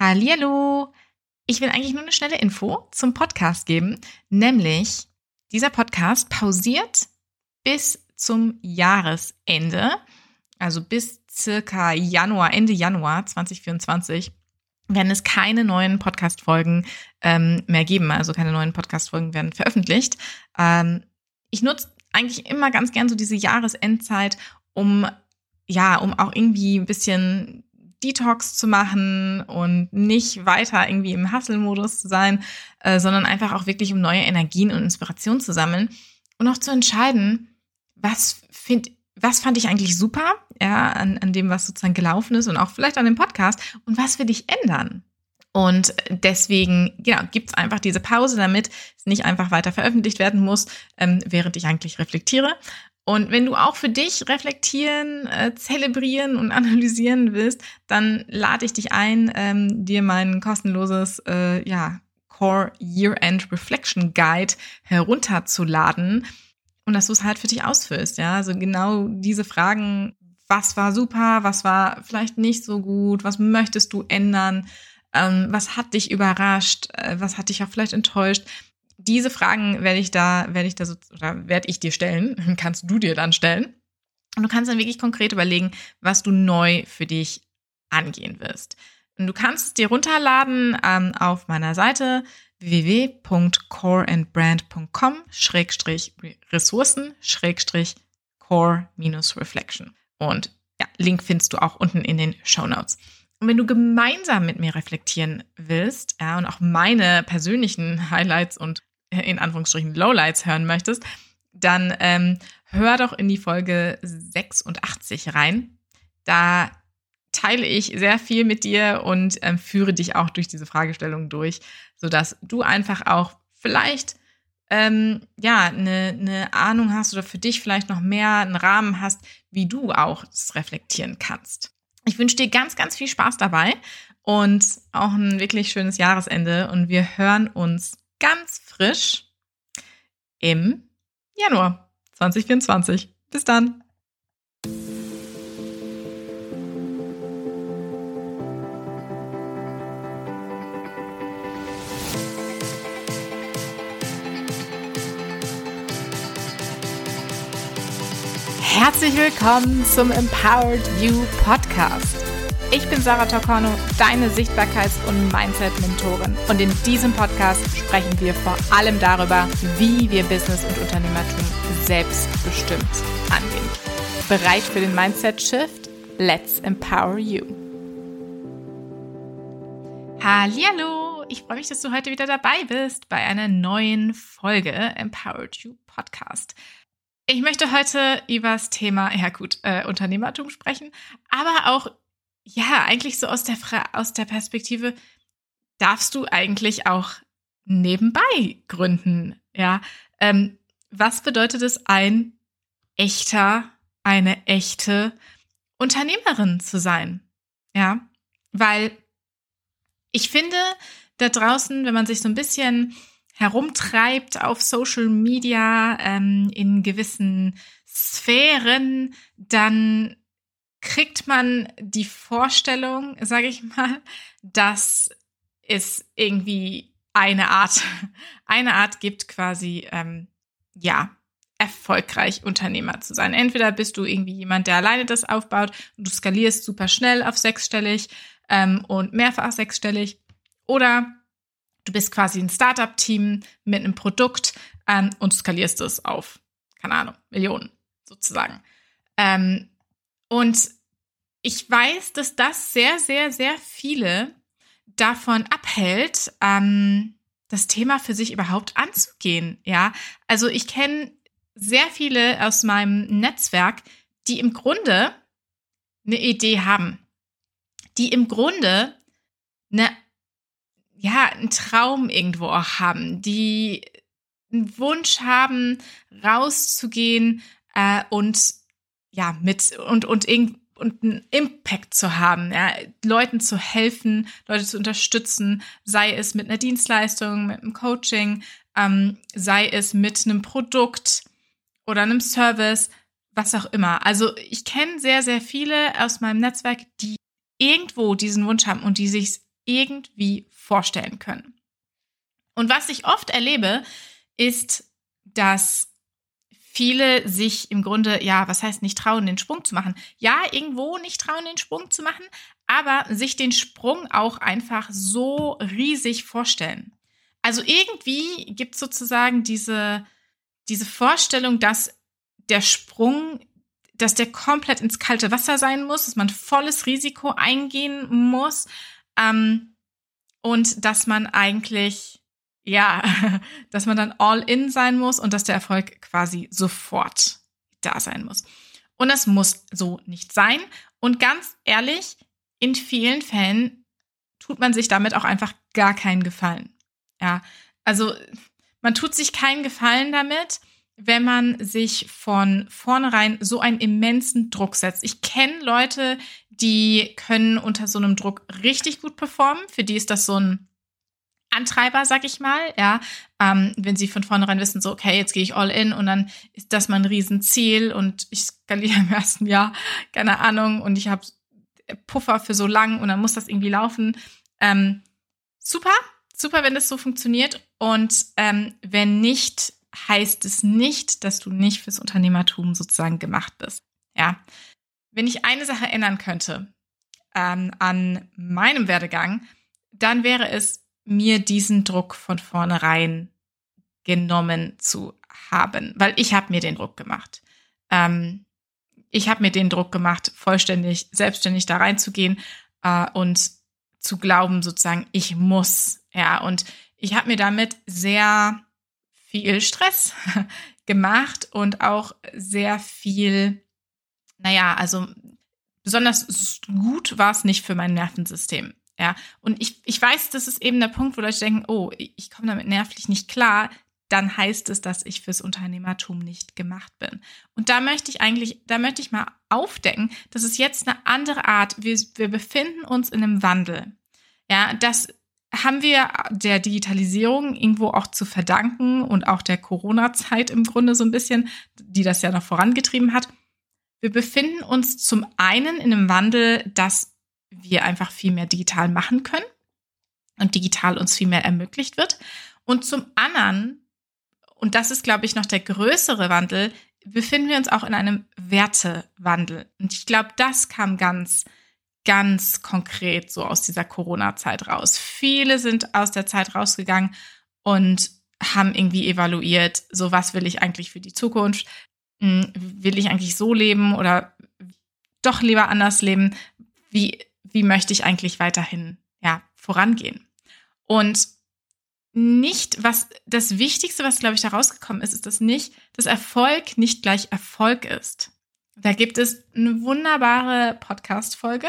Hallihallo! Ich will eigentlich nur eine schnelle Info zum Podcast geben, nämlich dieser Podcast pausiert bis zum Jahresende, also bis circa Januar, Ende Januar 2024 werden es keine neuen Podcast-Folgen ähm, mehr geben. Also keine neuen Podcast-Folgen werden veröffentlicht. Ähm, ich nutze eigentlich immer ganz gern so diese Jahresendzeit, um ja, um auch irgendwie ein bisschen Detox zu machen und nicht weiter irgendwie im Hustle-Modus zu sein, äh, sondern einfach auch wirklich um neue Energien und Inspiration zu sammeln und auch zu entscheiden, was find, was fand ich eigentlich super, ja, an, an dem, was sozusagen gelaufen ist und auch vielleicht an dem Podcast und was will ich ändern? Und deswegen, genau, gibt's einfach diese Pause, damit es nicht einfach weiter veröffentlicht werden muss, ähm, während ich eigentlich reflektiere. Und wenn du auch für dich reflektieren, äh, zelebrieren und analysieren willst, dann lade ich dich ein, ähm, dir mein kostenloses äh, ja, Core Year-End Reflection Guide herunterzuladen und dass du es halt für dich ausfüllst. Ja, also genau diese Fragen, was war super, was war vielleicht nicht so gut, was möchtest du ändern, ähm, was hat dich überrascht, äh, was hat dich auch vielleicht enttäuscht diese Fragen werde ich da, werde ich da so, oder werde ich dir stellen, kannst du dir dann stellen. Und du kannst dann wirklich konkret überlegen, was du neu für dich angehen wirst. Und du kannst es dir runterladen ähm, auf meiner Seite www.coreandbrand.com Schrägstrich Ressourcen Schrägstrich Core minus Reflection. Und ja, Link findest du auch unten in den Show Notes. Und wenn du gemeinsam mit mir reflektieren willst, ja, und auch meine persönlichen Highlights und in Anführungsstrichen Lowlights hören möchtest, dann ähm, hör doch in die Folge 86 rein. Da teile ich sehr viel mit dir und ähm, führe dich auch durch diese Fragestellung durch, sodass du einfach auch vielleicht ähm, ja eine, eine Ahnung hast oder für dich vielleicht noch mehr einen Rahmen hast, wie du auch das reflektieren kannst. Ich wünsche dir ganz, ganz viel Spaß dabei und auch ein wirklich schönes Jahresende und wir hören uns ganz frisch im Januar 2024. Bis dann. Herzlich willkommen zum Empowered You Podcast. Ich bin Sarah Tocorno, deine Sichtbarkeits- und Mindset-Mentorin. Und in diesem Podcast sprechen wir vor allem darüber, wie wir Business und Unternehmertum selbstbestimmt angehen. Bereit für den Mindset-Shift? Let's empower you. Hallo, ich freue mich, dass du heute wieder dabei bist bei einer neuen Folge Empowered You Podcast. Ich möchte heute über das Thema, ja gut, äh, Unternehmertum sprechen, aber auch ja, eigentlich so aus der, Fra aus der Perspektive, darfst du eigentlich auch nebenbei gründen? Ja, ähm, was bedeutet es, ein echter, eine echte Unternehmerin zu sein? Ja, weil ich finde, da draußen, wenn man sich so ein bisschen herumtreibt auf Social Media ähm, in gewissen Sphären, dann kriegt man die Vorstellung, sage ich mal, dass es irgendwie eine Art, eine Art gibt, quasi, ähm, ja, erfolgreich Unternehmer zu sein. Entweder bist du irgendwie jemand, der alleine das aufbaut und du skalierst super schnell auf sechsstellig ähm, und mehrfach sechsstellig, oder du bist quasi ein Startup-Team mit einem Produkt ähm, und skalierst es auf, keine Ahnung, Millionen sozusagen. Ähm, und ich weiß, dass das sehr, sehr, sehr viele davon abhält, ähm, das Thema für sich überhaupt anzugehen. Ja, also ich kenne sehr viele aus meinem Netzwerk, die im Grunde eine Idee haben, die im Grunde eine, ja, einen Traum irgendwo auch haben, die einen Wunsch haben, rauszugehen äh, und ja, mit und, und irgendwie und einen Impact zu haben, ja, Leuten zu helfen, Leute zu unterstützen, sei es mit einer Dienstleistung, mit einem Coaching, ähm, sei es mit einem Produkt oder einem Service, was auch immer. Also ich kenne sehr, sehr viele aus meinem Netzwerk, die irgendwo diesen Wunsch haben und die sich irgendwie vorstellen können. Und was ich oft erlebe, ist, dass viele sich im Grunde, ja, was heißt nicht trauen, den Sprung zu machen? Ja, irgendwo nicht trauen, den Sprung zu machen, aber sich den Sprung auch einfach so riesig vorstellen. Also irgendwie gibt es sozusagen diese, diese Vorstellung, dass der Sprung, dass der komplett ins kalte Wasser sein muss, dass man volles Risiko eingehen muss ähm, und dass man eigentlich ja, dass man dann all in sein muss und dass der Erfolg quasi sofort da sein muss. Und das muss so nicht sein. Und ganz ehrlich, in vielen Fällen tut man sich damit auch einfach gar keinen Gefallen. Ja, also man tut sich keinen Gefallen damit, wenn man sich von vornherein so einen immensen Druck setzt. Ich kenne Leute, die können unter so einem Druck richtig gut performen. Für die ist das so ein Antreiber, sag ich mal, ja, ähm, wenn sie von vornherein wissen, so, okay, jetzt gehe ich all in und dann ist das mein Riesenziel und ich skaliere im ersten Jahr, keine Ahnung, und ich habe Puffer für so lang und dann muss das irgendwie laufen. Ähm, super, super, wenn das so funktioniert. Und ähm, wenn nicht, heißt es nicht, dass du nicht fürs Unternehmertum sozusagen gemacht bist. Ja. Wenn ich eine Sache ändern könnte ähm, an meinem Werdegang, dann wäre es, mir diesen Druck von vornherein genommen zu haben, weil ich habe mir den Druck gemacht. Ähm, ich habe mir den Druck gemacht, vollständig selbstständig da reinzugehen äh, und zu glauben, sozusagen, ich muss. Ja, und ich habe mir damit sehr viel Stress gemacht und auch sehr viel, naja, also besonders gut war es nicht für mein Nervensystem. Ja, und ich, ich weiß, das ist eben der Punkt, wo Leute denken, oh, ich komme damit nervlich nicht klar. Dann heißt es, dass ich fürs Unternehmertum nicht gemacht bin. Und da möchte ich eigentlich, da möchte ich mal aufdecken, das ist jetzt eine andere Art. Wir, wir befinden uns in einem Wandel. Ja, das haben wir der Digitalisierung irgendwo auch zu verdanken und auch der Corona-Zeit im Grunde so ein bisschen, die das ja noch vorangetrieben hat. Wir befinden uns zum einen in einem Wandel, dass wir einfach viel mehr digital machen können und digital uns viel mehr ermöglicht wird. Und zum anderen, und das ist, glaube ich, noch der größere Wandel, befinden wir uns auch in einem Wertewandel. Und ich glaube, das kam ganz, ganz konkret so aus dieser Corona-Zeit raus. Viele sind aus der Zeit rausgegangen und haben irgendwie evaluiert, so was will ich eigentlich für die Zukunft? Hm, will ich eigentlich so leben oder doch lieber anders leben? Wie wie möchte ich eigentlich weiterhin ja, vorangehen. Und nicht, was das Wichtigste, was, glaube ich, da rausgekommen ist, ist, dass nicht, dass Erfolg nicht gleich Erfolg ist. Da gibt es eine wunderbare Podcast-Folge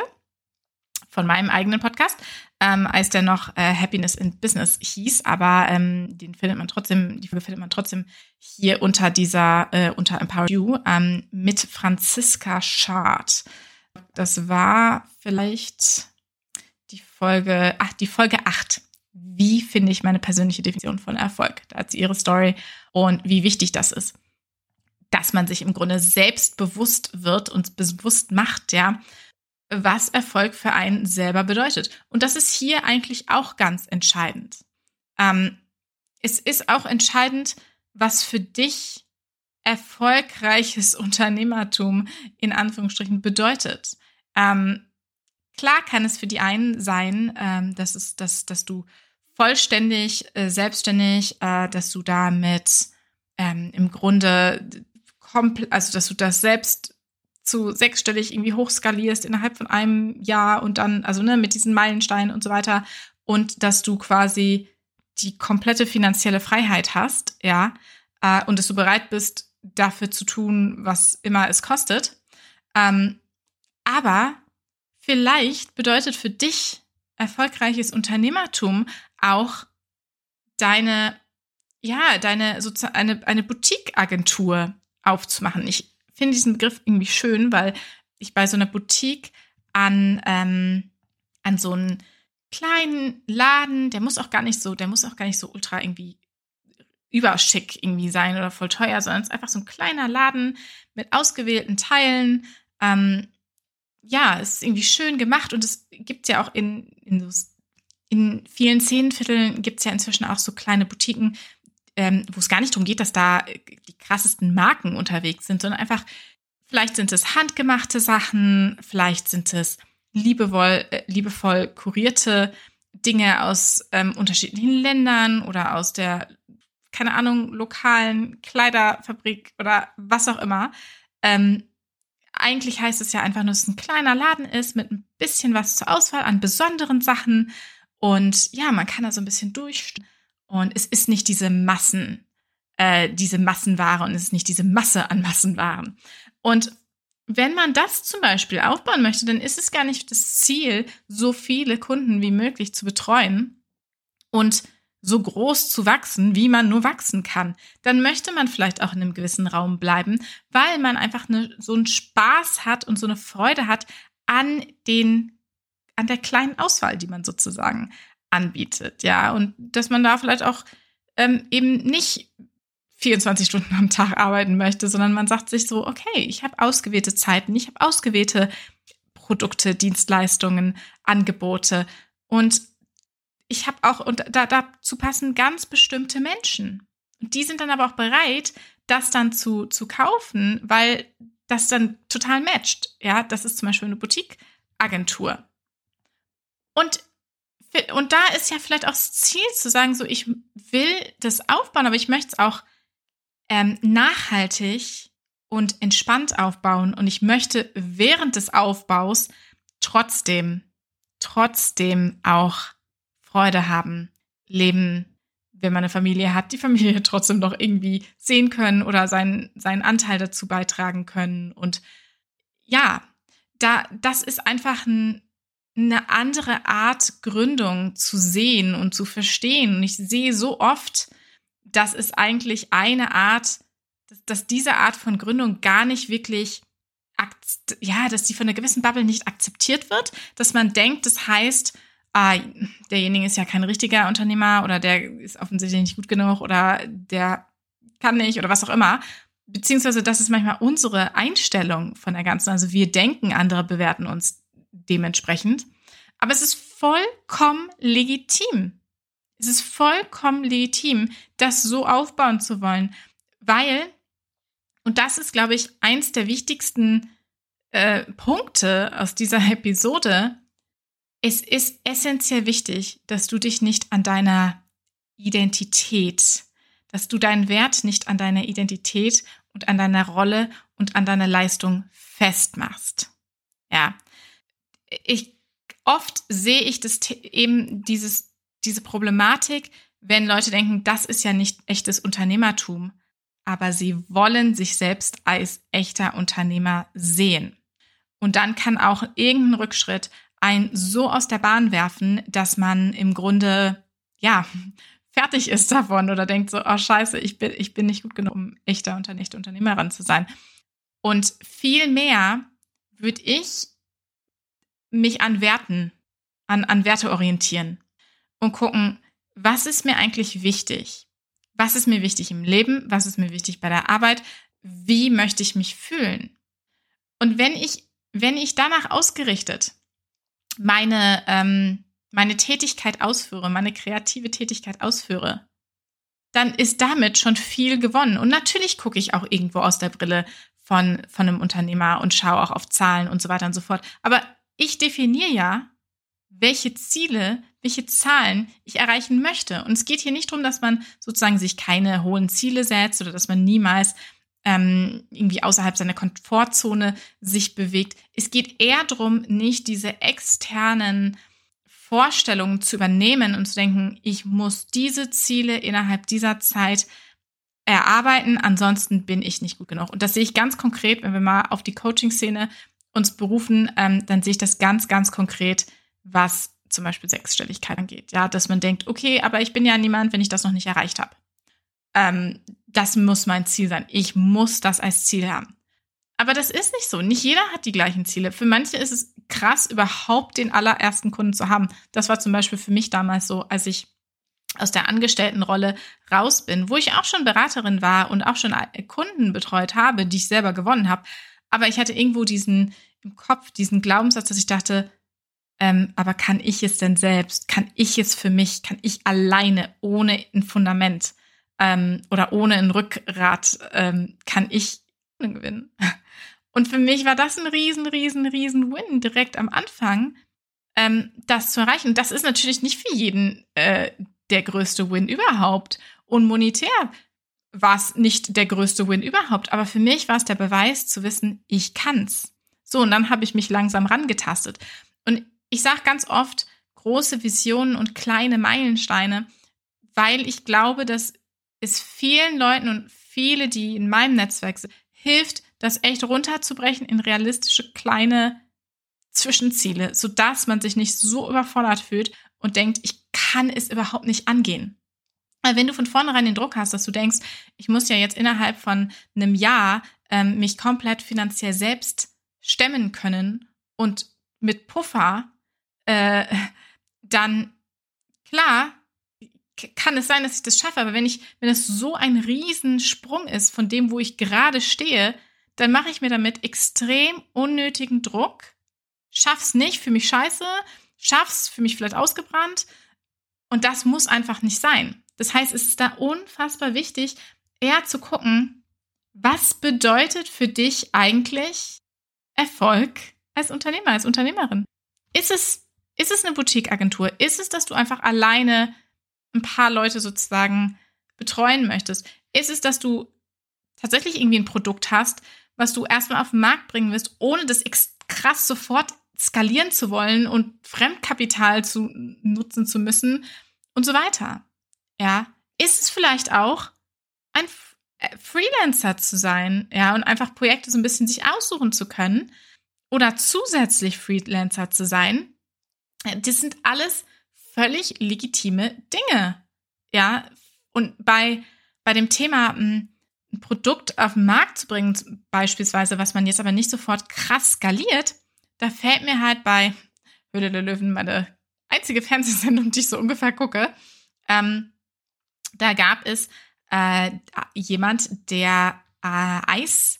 von meinem eigenen Podcast, ähm, als der noch äh, Happiness in Business hieß, aber ähm, den findet man trotzdem, die Folge findet man trotzdem hier unter dieser, äh, unter Empower You, ähm, mit Franziska Schad. Das war vielleicht die Folge, ach, die Folge 8. Wie finde ich meine persönliche Definition von Erfolg? Da hat sie ihre Story und wie wichtig das ist. Dass man sich im Grunde selbst bewusst wird und bewusst macht, ja, was Erfolg für einen selber bedeutet. Und das ist hier eigentlich auch ganz entscheidend. Ähm, es ist auch entscheidend, was für dich erfolgreiches Unternehmertum in Anführungsstrichen bedeutet. Ähm, klar kann es für die einen sein, ähm, dass, es, dass, dass du vollständig, äh, selbstständig, äh, dass du damit ähm, im Grunde also dass du das selbst zu sechsstellig irgendwie hochskalierst innerhalb von einem Jahr und dann, also ne, mit diesen Meilensteinen und so weiter und dass du quasi die komplette finanzielle Freiheit hast, ja, äh, und dass du bereit bist, dafür zu tun, was immer es kostet. Ähm, aber vielleicht bedeutet für dich erfolgreiches Unternehmertum auch deine, ja, deine sozusagen eine, eine Boutique-Agentur aufzumachen. Ich finde diesen Begriff irgendwie schön, weil ich bei so einer Boutique an, ähm, an so einen kleinen Laden, der muss auch gar nicht so, der muss auch gar nicht so ultra irgendwie überschick irgendwie sein oder voll teuer, sondern es ist einfach so ein kleiner Laden mit ausgewählten Teilen. Ähm, ja, es ist irgendwie schön gemacht und es gibt ja auch in, in so in vielen Szenenvierteln gibt es ja inzwischen auch so kleine Boutiquen, ähm, wo es gar nicht darum geht, dass da die krassesten Marken unterwegs sind, sondern einfach, vielleicht sind es handgemachte Sachen, vielleicht sind es liebevoll, äh, liebevoll kurierte Dinge aus ähm, unterschiedlichen Ländern oder aus der, keine Ahnung, lokalen Kleiderfabrik oder was auch immer. Ähm, eigentlich heißt es ja einfach nur, dass es ein kleiner Laden ist mit ein bisschen was zur Auswahl an besonderen Sachen. Und ja, man kann da so ein bisschen durch. Und es ist nicht diese Massen, äh, diese Massenware und es ist nicht diese Masse an Massenwaren. Und wenn man das zum Beispiel aufbauen möchte, dann ist es gar nicht das Ziel, so viele Kunden wie möglich zu betreuen und so groß zu wachsen, wie man nur wachsen kann. Dann möchte man vielleicht auch in einem gewissen Raum bleiben, weil man einfach eine, so einen Spaß hat und so eine Freude hat an den, an der kleinen Auswahl, die man sozusagen anbietet. Ja, und dass man da vielleicht auch ähm, eben nicht 24 Stunden am Tag arbeiten möchte, sondern man sagt sich so, okay, ich habe ausgewählte Zeiten, ich habe ausgewählte Produkte, Dienstleistungen, Angebote und ich habe auch, und da, dazu passen ganz bestimmte Menschen. Und die sind dann aber auch bereit, das dann zu, zu kaufen, weil das dann total matcht. Ja, das ist zum Beispiel eine Boutique-Agentur. Und und da ist ja vielleicht auch das Ziel zu sagen, so ich will das aufbauen, aber ich möchte es auch ähm, nachhaltig und entspannt aufbauen. Und ich möchte während des Aufbaus trotzdem, trotzdem auch Freude haben, leben, wenn man eine Familie hat, die Familie trotzdem noch irgendwie sehen können oder seinen, seinen Anteil dazu beitragen können. Und ja, da, das ist einfach ein, eine andere Art Gründung zu sehen und zu verstehen. Und ich sehe so oft, dass es eigentlich eine Art, dass, dass diese Art von Gründung gar nicht wirklich, ja, dass die von einer gewissen Bubble nicht akzeptiert wird, dass man denkt, das heißt, ah, derjenige ist ja kein richtiger Unternehmer oder der ist offensichtlich nicht gut genug oder der kann nicht oder was auch immer. Beziehungsweise das ist manchmal unsere Einstellung von der ganzen. Also wir denken, andere bewerten uns dementsprechend. Aber es ist vollkommen legitim. Es ist vollkommen legitim, das so aufbauen zu wollen, weil, und das ist, glaube ich, eins der wichtigsten äh, Punkte aus dieser Episode, es ist essentiell wichtig, dass du dich nicht an deiner Identität, dass du deinen Wert nicht an deiner Identität und an deiner Rolle und an deiner Leistung festmachst. Ja, ich oft sehe ich das eben dieses diese Problematik, wenn Leute denken, das ist ja nicht echtes Unternehmertum, aber sie wollen sich selbst als echter Unternehmer sehen. Und dann kann auch irgendein Rückschritt einen so aus der Bahn werfen, dass man im Grunde, ja, fertig ist davon oder denkt so, oh scheiße, ich bin, ich bin nicht gut genug, um echter und echte Unternehmerin zu sein. Und viel mehr würde ich mich an Werten, an, an Werte orientieren und gucken, was ist mir eigentlich wichtig? Was ist mir wichtig im Leben? Was ist mir wichtig bei der Arbeit? Wie möchte ich mich fühlen? Und wenn ich, wenn ich danach ausgerichtet meine, ähm, meine Tätigkeit ausführe, meine kreative Tätigkeit ausführe, dann ist damit schon viel gewonnen. Und natürlich gucke ich auch irgendwo aus der Brille von, von einem Unternehmer und schaue auch auf Zahlen und so weiter und so fort. Aber ich definiere ja, welche Ziele, welche Zahlen ich erreichen möchte. Und es geht hier nicht darum, dass man sozusagen sich keine hohen Ziele setzt oder dass man niemals ähm, irgendwie außerhalb seiner Komfortzone sich bewegt. Es geht eher darum, nicht diese externen Vorstellungen zu übernehmen und zu denken, ich muss diese Ziele innerhalb dieser Zeit erarbeiten, ansonsten bin ich nicht gut genug. Und das sehe ich ganz konkret, wenn wir mal auf die Coaching-Szene uns berufen, ähm, dann sehe ich das ganz, ganz konkret was zum Beispiel Sechsstelligkeit angeht. Ja, dass man denkt, okay, aber ich bin ja niemand, wenn ich das noch nicht erreicht habe. Ähm, das muss mein Ziel sein. Ich muss das als Ziel haben. Aber das ist nicht so. Nicht jeder hat die gleichen Ziele. Für manche ist es krass, überhaupt den allerersten Kunden zu haben. Das war zum Beispiel für mich damals so, als ich aus der Angestelltenrolle raus bin, wo ich auch schon Beraterin war und auch schon Kunden betreut habe, die ich selber gewonnen habe. Aber ich hatte irgendwo diesen im Kopf, diesen Glaubenssatz, dass ich dachte, Ähm, aber kann ich es denn selbst? Kann ich es für mich? Kann ich alleine ohne ein Fundament ähm, oder ohne ein Rückgrat ähm, kann ich gewinnen? Und für mich war das ein riesen, riesen, riesen Win direkt am Anfang, ähm, das zu erreichen. Das ist natürlich nicht für jeden äh, der größte Win überhaupt. Und monetär war es nicht der größte Win überhaupt. Aber für mich war es der Beweis zu wissen, ich kann's. So, und dann habe ich mich langsam rangetastet. Und ich sage ganz oft große Visionen und kleine Meilensteine, weil ich glaube, dass es vielen Leuten und viele, die in meinem Netzwerk sind, hilft, das echt runterzubrechen in realistische kleine Zwischenziele, sodass man sich nicht so überfordert fühlt und denkt, ich kann es überhaupt nicht angehen. Weil wenn du von vornherein den Druck hast, dass du denkst, ich muss ja jetzt innerhalb von einem Jahr ähm, mich komplett finanziell selbst stemmen können und mit Puffer, äh, dann klar kann es sein, dass ich das schaffe, aber wenn ich, wenn es so ein Riesensprung ist von dem, wo ich gerade stehe, dann mache ich mir damit extrem unnötigen Druck, schaff's nicht, für mich scheiße, schaff's für mich vielleicht ausgebrannt und das muss einfach nicht sein. Das heißt, es ist da unfassbar wichtig, eher zu gucken, was bedeutet für dich eigentlich Erfolg als Unternehmer, als Unternehmerin? Ist es, ist es eine Boutique-Agentur? Ist es, dass du einfach alleine ein paar Leute sozusagen betreuen möchtest? Ist es, dass du tatsächlich irgendwie ein Produkt hast, was du erstmal auf den Markt bringen willst, ohne das krass sofort skalieren zu wollen und Fremdkapital zu nutzen zu müssen und so weiter? Ja, ist es vielleicht auch ein äh, Freelancer zu sein, ja, und einfach Projekte so ein bisschen sich aussuchen zu können oder zusätzlich Freelancer zu sein. Das sind alles völlig legitime Dinge. Ja, und bei, bei dem Thema hm, ein Produkt auf den Markt zu bringen, beispielsweise, was man jetzt aber nicht sofort krass skaliert, da fällt mir halt bei Höhle der Löwen meine einzige Fernsehsendung, die ich so ungefähr gucke, ähm, da gab es äh, jemand, der äh, Eis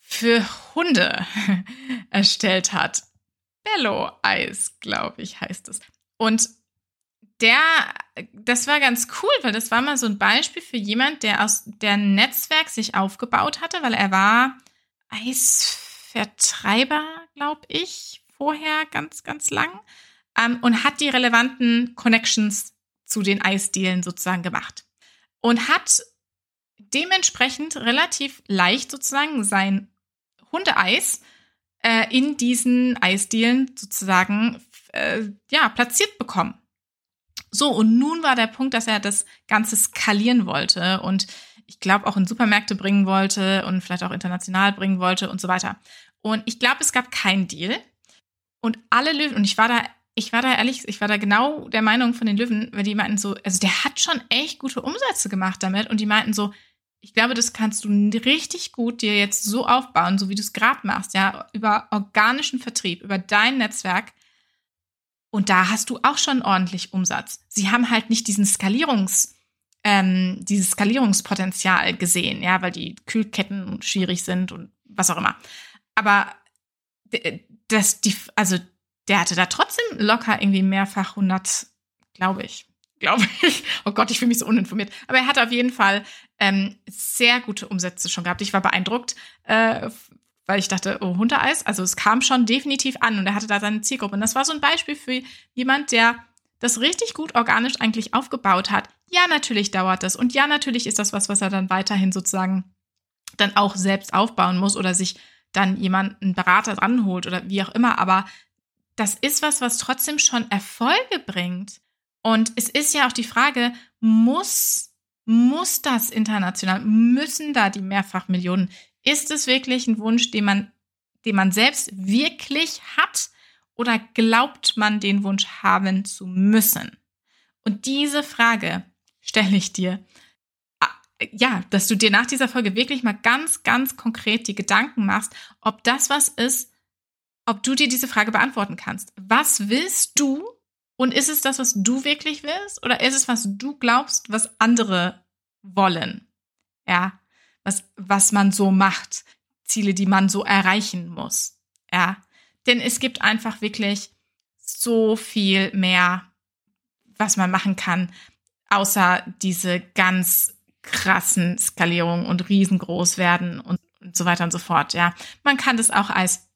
für Hunde erstellt hat. Bello Eis, glaube ich, heißt es. Und der, das war ganz cool, weil das war mal so ein Beispiel für jemand, der aus der Netzwerk sich aufgebaut hatte, weil er war Eisvertreiber, glaube ich, vorher ganz, ganz lang ähm, und hat die relevanten Connections zu den Eisdielen sozusagen gemacht und hat dementsprechend relativ leicht sozusagen sein Hundeeis äh, in diesen Eisdielen sozusagen äh, ja platziert bekommen. So, und nun war der Punkt, dass er das Ganze skalieren wollte und ich glaube auch in Supermärkte bringen wollte und vielleicht auch international bringen wollte und so weiter. Und ich glaube, es gab keinen Deal. Und alle Löwen, und ich war da, ich war da ehrlich, ich war da genau der Meinung von den Löwen, weil die meinten so, also der hat schon echt gute Umsätze gemacht damit und die meinten so, ich glaube, das kannst du richtig gut dir jetzt so aufbauen, so wie du es gerade machst, ja, über organischen Vertrieb, über dein Netzwerk, und da hast du auch schon ordentlich Umsatz. Sie haben halt nicht diesen Skalierungs, ähm, dieses Skalierungspotenzial gesehen, ja, weil die Kühlketten schwierig sind und was auch immer. Aber das, die, also der hatte da trotzdem locker irgendwie mehrfach 100, glaube ich, glaube ich. Oh Gott, ich fühle mich so uninformiert. Aber er hat auf jeden Fall ähm, sehr gute Umsätze schon gehabt. Ich war beeindruckt äh, weil ich dachte, oh, Hundeeis, also es kam schon definitiv an und er hatte da seine Zielgruppe. Und das war so ein Beispiel für jemand, der das richtig gut organisch eigentlich aufgebaut hat. Ja, natürlich dauert das. Und ja, natürlich ist das was, was er dann weiterhin sozusagen dann auch selbst aufbauen muss oder sich dann jemanden Berater dranholt oder wie auch immer. Aber das ist was, was trotzdem schon Erfolge bringt. Und es ist ja auch die Frage, muss, muss das international, müssen da die Mehrfachmillionen ist es wirklich ein Wunsch, den man, den man selbst wirklich hat oder glaubt man den Wunsch haben zu müssen? Und diese Frage stelle ich dir. Ah, ja, dass du dir nach dieser Folge wirklich mal ganz, ganz konkret die Gedanken machst, ob das was ist, ob du dir diese Frage beantworten kannst. Was willst du? Und ist es das, was du wirklich willst? Oder ist es, was du glaubst, was andere wollen? Ja, was, was man so macht, Ziele, die man so erreichen muss. Ja, denn es gibt einfach wirklich so viel mehr, was man machen kann, außer diese ganz krassen Skalierungen und riesengroß werden und, und so weiter und so fort. Ja, man kann das auch als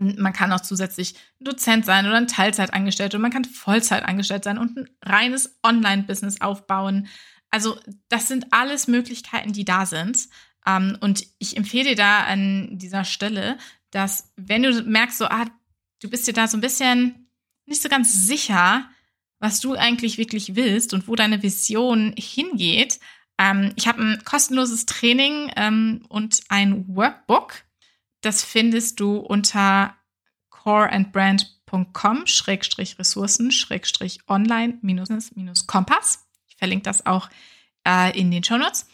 man kann auch zusätzlich Dozent sein oder ein Teilzeitangestellter und man kann Vollzeit angestellt sein und ein reines Online-Business aufbauen. Also das sind alles Möglichkeiten, die da sind. Ähm, und ich empfehle dir da an dieser Stelle, dass wenn du merkst, so, ah, du bist dir da so ein bisschen nicht so ganz sicher, was du eigentlich wirklich willst und wo deine Vision hingeht. Ähm, ich habe ein kostenloses Training ähm, und ein Workbook. Das findest du unter coreandbrand.com Verlinke das auch äh, in den Show Notes.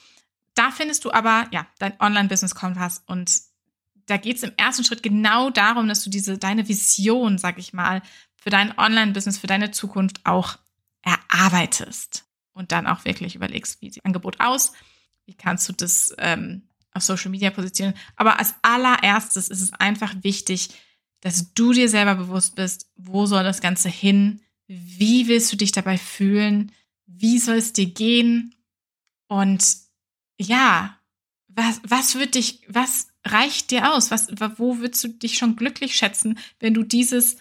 Da findest du aber ja dein Online-Business-Kompass und da geht es im ersten Schritt genau darum, dass du diese deine Vision, sag ich mal, für dein Online-Business, für deine Zukunft auch erarbeitest und dann auch wirklich überlegst, wie sieht Angebot aus, wie kannst du das ähm, auf Social Media positionieren. Aber als allererstes ist es einfach wichtig, dass du dir selber bewusst bist, wo soll das Ganze hin, wie willst du dich dabei fühlen, wie soll es dir gehen und ja, was, was wird dich, was reicht dir aus? Was, wo würdest du dich schon glücklich schätzen, wenn du dieses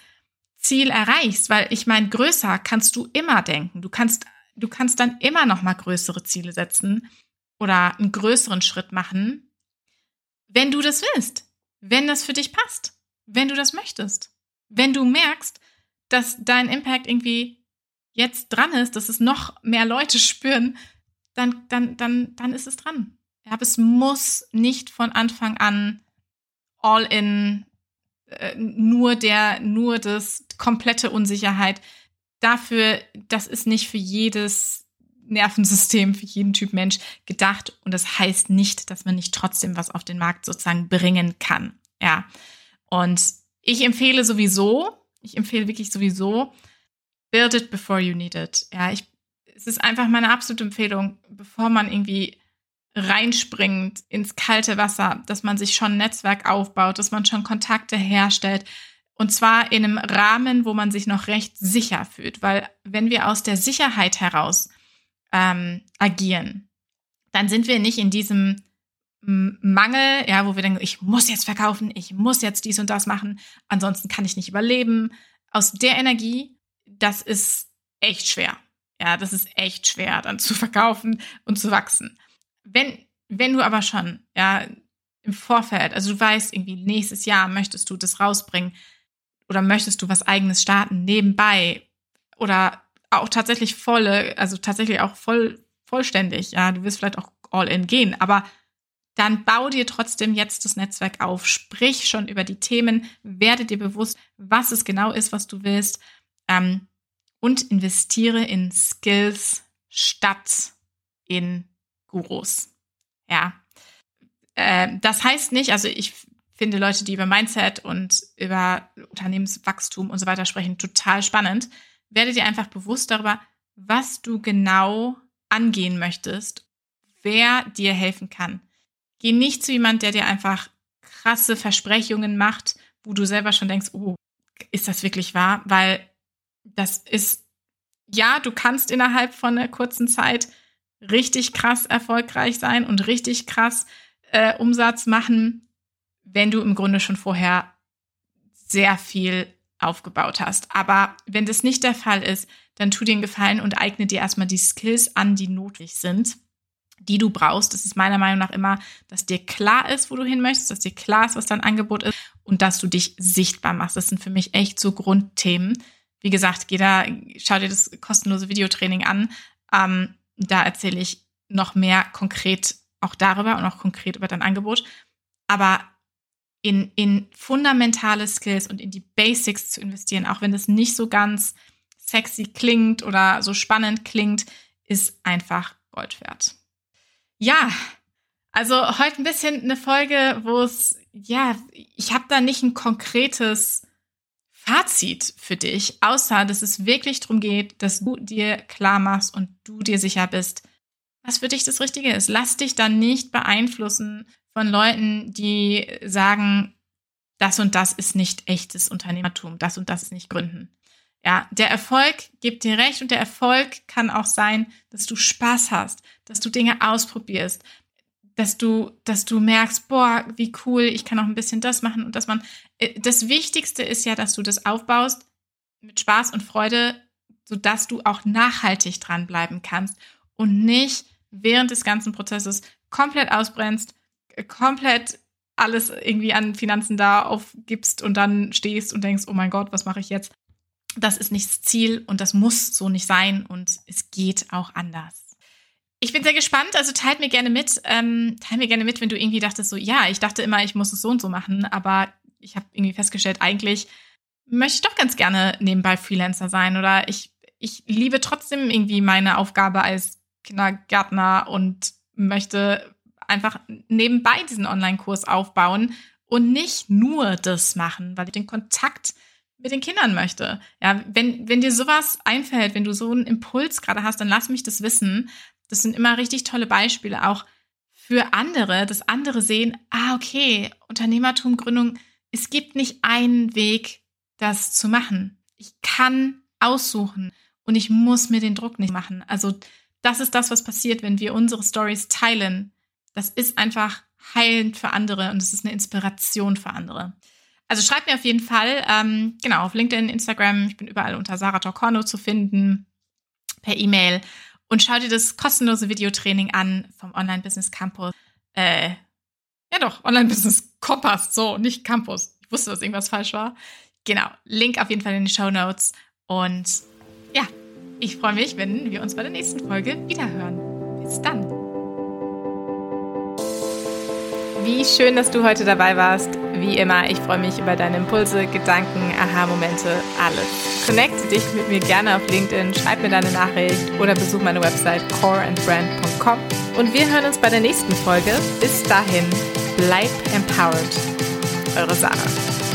Ziel erreichst? Weil ich meine, größer kannst du immer denken. Du kannst, du kannst dann immer noch mal größere Ziele setzen oder einen größeren Schritt machen, wenn du das willst, wenn das für dich passt, wenn du das möchtest, wenn du merkst, dass dein Impact irgendwie jetzt dran ist, dass es noch mehr Leute spüren, dann, dann, dann, dann ist es dran. Ja, aber es muss nicht von Anfang an all in äh, nur der, nur das komplette Unsicherheit. Dafür, das ist nicht für jedes Nervensystem, für jeden Typ Mensch gedacht. Und das heißt nicht, dass man nicht trotzdem was auf den Markt sozusagen bringen kann. Ja. Und ich empfehle sowieso, ich empfehle wirklich sowieso, build it before you need it. Ja, ich, es ist einfach meine absolute Empfehlung, bevor man irgendwie reinspringt ins kalte Wasser, dass man sich schon ein Netzwerk aufbaut, dass man schon Kontakte herstellt. Und zwar in einem Rahmen, wo man sich noch recht sicher fühlt. Weil wenn wir aus der Sicherheit heraus ähm, agieren, dann sind wir nicht in diesem Mangel, ja, wo wir denken, ich muss jetzt verkaufen, ich muss jetzt dies und das machen, ansonsten kann ich nicht überleben. Aus der Energie, das ist echt schwer. Ja, das ist echt schwer, dann zu verkaufen und zu wachsen wenn, wenn du aber schon, ja, im Vorfeld, also du weißt irgendwie, nächstes Jahr möchtest du das rausbringen oder möchtest du was eigenes starten nebenbei oder auch tatsächlich volle, also tatsächlich auch voll, vollständig, ja, du wirst vielleicht auch all in gehen, aber dann bau dir trotzdem jetzt das Netzwerk auf, sprich schon über die Themen, werde dir bewusst, was es genau ist, was du willst ähm, und investiere in Skills statt in Gurus. Ja. Äh, das heißt nicht, also ich finde Leute, die über Mindset und über Unternehmenswachstum und so weiter sprechen, total spannend. Werde dir einfach bewusst darüber, was du genau angehen möchtest, wer dir helfen kann. Geh nicht zu jemand, der dir einfach krasse Versprechungen macht, wo du selber schon denkst, oh, ist das wirklich wahr? Weil das ist, ja, du kannst innerhalb von einer kurzen Zeit richtig krass erfolgreich sein und richtig krass äh, Umsatz machen, wenn du im Grunde schon vorher sehr viel aufgebaut hast. Aber wenn das nicht der Fall ist, dann tu dir einen Gefallen und eigne dir erstmal die Skills an, die notwendig sind, die du brauchst. Das ist meiner Meinung nach immer, dass dir klar ist, wo du hin möchtest, dass dir klar ist, was dein Angebot ist und dass du dich sichtbar machst. Das sind für mich echt so Grundthemen. Wie gesagt, geh da, schau dir das kostenlose Videotraining an. Ähm, da erzähle ich noch mehr konkret auch darüber und auch konkret über dein Angebot. Aber in, in fundamentale Skills und in die Basics zu investieren, auch wenn das nicht so ganz sexy klingt oder so spannend klingt, ist einfach Gold wert. Ja, also heute ein bisschen eine Folge, wo es, ja, ich habe da nicht ein konkretes Fazit für dich, außer dass es wirklich darum geht, dass du dir klar machst und du dir sicher bist, was für dich das Richtige ist. Lass dich dann nicht beeinflussen von Leuten, die sagen, das und das ist nicht echtes Unternehmertum, das und das ist nicht Gründen. Ja, der Erfolg gibt dir recht und der Erfolg kann auch sein, dass du Spaß hast, dass du Dinge ausprobierst, dass du, dass du merkst, boah, wie cool, ich kann auch ein bisschen das machen und dass man, äh, das Wichtigste ist ja, dass du das aufbaust mit Spaß und Freude, sodass du auch nachhaltig dranbleiben kannst und nicht während des ganzen Prozesses komplett ausbrennst, äh, komplett alles irgendwie an Finanzen da aufgibst und dann stehst und denkst, oh mein Gott, was mache ich jetzt? das ist nicht das Ziel und das muss so nicht sein und es geht auch anders. Ich bin sehr gespannt, also teilt mir gerne mit, ähm, teilt mir gerne mit, wenn du irgendwie dachtest, so, ja, ich dachte immer, ich muss es so und so machen, aber ich habe irgendwie festgestellt, eigentlich möchte ich doch ganz gerne nebenbei Freelancer sein oder ich, ich liebe trotzdem irgendwie meine Aufgabe als Kindergärtner und möchte einfach nebenbei diesen Online-Kurs aufbauen und nicht nur das machen, weil ich den Kontakt mit den Kindern möchte. Ja, wenn, wenn dir sowas einfällt, wenn du so einen Impuls gerade hast, dann lass mich das wissen. Das sind immer richtig tolle Beispiele auch für andere, dass andere sehen, ah, okay, Unternehmertum, Gründung, es gibt nicht einen Weg, das zu machen. Ich kann aussuchen und ich muss mir den Druck nicht machen. Also das ist das, was passiert, wenn wir unsere Stories teilen. Das ist einfach heilend für andere und es ist eine Inspiration für andere. Also schreibt mir auf jeden Fall, ähm, genau, auf LinkedIn, Instagram, ich bin überall unter Sarah Torcorno zu finden, per E-Mail. Und schau dir das kostenlose Videotraining an vom Online Business Campus. Äh, ja doch, Online Business Kompass, so, nicht Campus. Ich wusste, dass irgendwas falsch war. Genau, Link auf jeden Fall in den Show Notes. Und ja, ich freue mich, wenn wir uns bei der nächsten Folge wiederhören. Bis dann. Wie schön, dass du heute dabei warst. Wie immer, ich freue mich über deine Impulse, Gedanken, Aha-Momente, alles. Connecte dich mit mir gerne auf LinkedIn, schreib mir deine Nachricht oder besuch meine Website coreandbrand.com. Und wir hören uns bei der nächsten Folge. Bis dahin, bleib empowered. Eure Sarah.